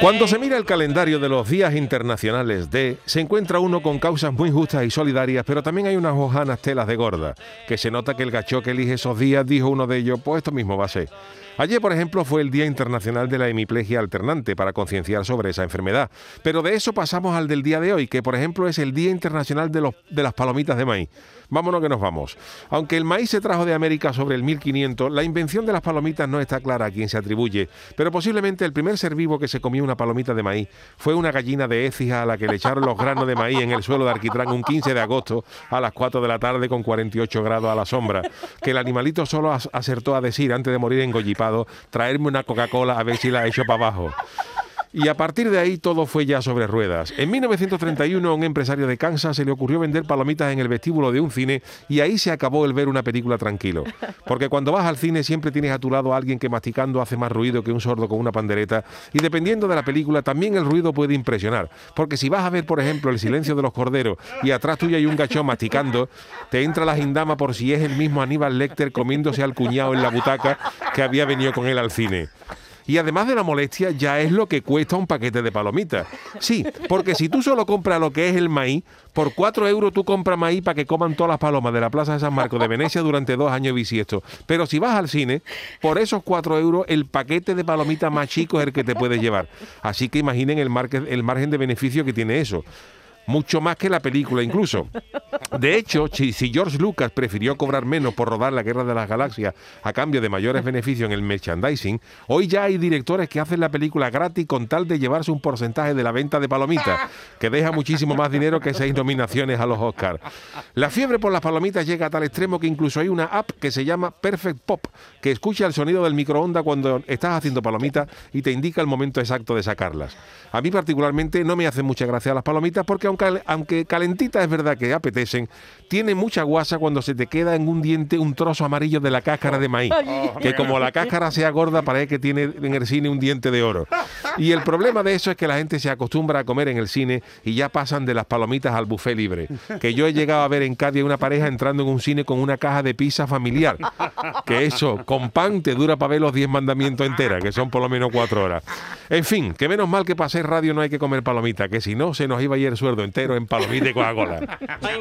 Cuando se mira el calendario de los días internacionales de, se encuentra uno con causas muy justas y solidarias, pero también hay unas hojanas telas de gorda, que se nota que el gacho que elige esos días dijo uno de ellos, pues esto mismo va a ser. Ayer, por ejemplo, fue el Día Internacional de la Hemiplegia Alternante para concienciar sobre esa enfermedad. Pero de eso pasamos al del día de hoy, que por ejemplo es el Día Internacional de, las Palomitas de Maíz. Vámonos que nos vamos. Aunque el maíz se trajo de América sobre el 1500, la invención de las palomitas no está clara a quién se atribuye, pero posiblemente el primer ser vivo que se comió una palomita de maíz fue una gallina de Écija a la que le echaron los granos de maíz en el suelo de Arquitrán un 15 de agosto a las 4 de la tarde con 48 grados a la sombra, que el animalito solo acertó a decir antes de morir traerme una Coca-Cola a ver si la echo para abajo. Y a partir de ahí todo fue ya sobre ruedas. En 1931 a un empresario de Kansas se le ocurrió vender palomitas en el vestíbulo de un cine y ahí se acabó el ver una película tranquilo. Porque cuando vas al cine siempre tienes a tu lado a alguien que masticando hace más ruido que un sordo con una pandereta y dependiendo de la película también el ruido puede impresionar. Porque si vas a ver, por ejemplo, El silencio de los corderos y atrás tuyo hay un gachón masticando, te entra la gindama por si es el mismo Aníbal Lecter comiéndose al cuñado en la butaca que había venido con él al cine. Y además de la molestia, ya es lo que cuesta un paquete de palomitas. Sí, porque si tú solo compras lo que es el maíz, por 4 euros tú compras maíz para que coman todas las palomas de la Plaza de San Marcos de Venecia durante dos años bisiesto. Pero si vas al cine, por esos 4 euros, el paquete de palomitas más chico es el que te puedes llevar. Así que imaginen el, el margen de beneficio que tiene eso. Mucho más que la película incluso. De hecho, si, George Lucas prefirió cobrar menos por rodar la Guerra de las Galaxias a cambio de mayores beneficios en el merchandising, hoy ya hay directores que hacen la película gratis con tal de llevarse un porcentaje de la venta de palomitas, que deja muchísimo más dinero que seis nominaciones a los Oscars. La fiebre por las palomitas llega a tal extremo que incluso hay una app que se llama Perfect Pop, que escucha el sonido del microondas cuando estás haciendo palomitas y te indica el momento exacto de sacarlas. A mí particularmente no me hacen mucha gracia las palomitas porque aunque, aunque calentitas es verdad que apetecen, tiene mucha guasa cuando se te queda en un diente un trozo amarillo de la cáscara de maíz, que como la cáscara sea gorda parece que tiene en el cine un diente de oro. Y el problema de eso es que la gente se acostumbra a comer en el cine y ya pasan de las palomitas al buffet libre. Que yo he llegado a ver en Cádiz una pareja entrando en un cine con una caja de pizza familiar. Que eso, con pan te dura para ver los 10 mandamientos enteras, que son por lo menos 4 horas. En fin, que menos mal que para hacer radio no hay que comer palomita, que si no se nos iba a ir el sueldo entero en palomita y Coca-Cola.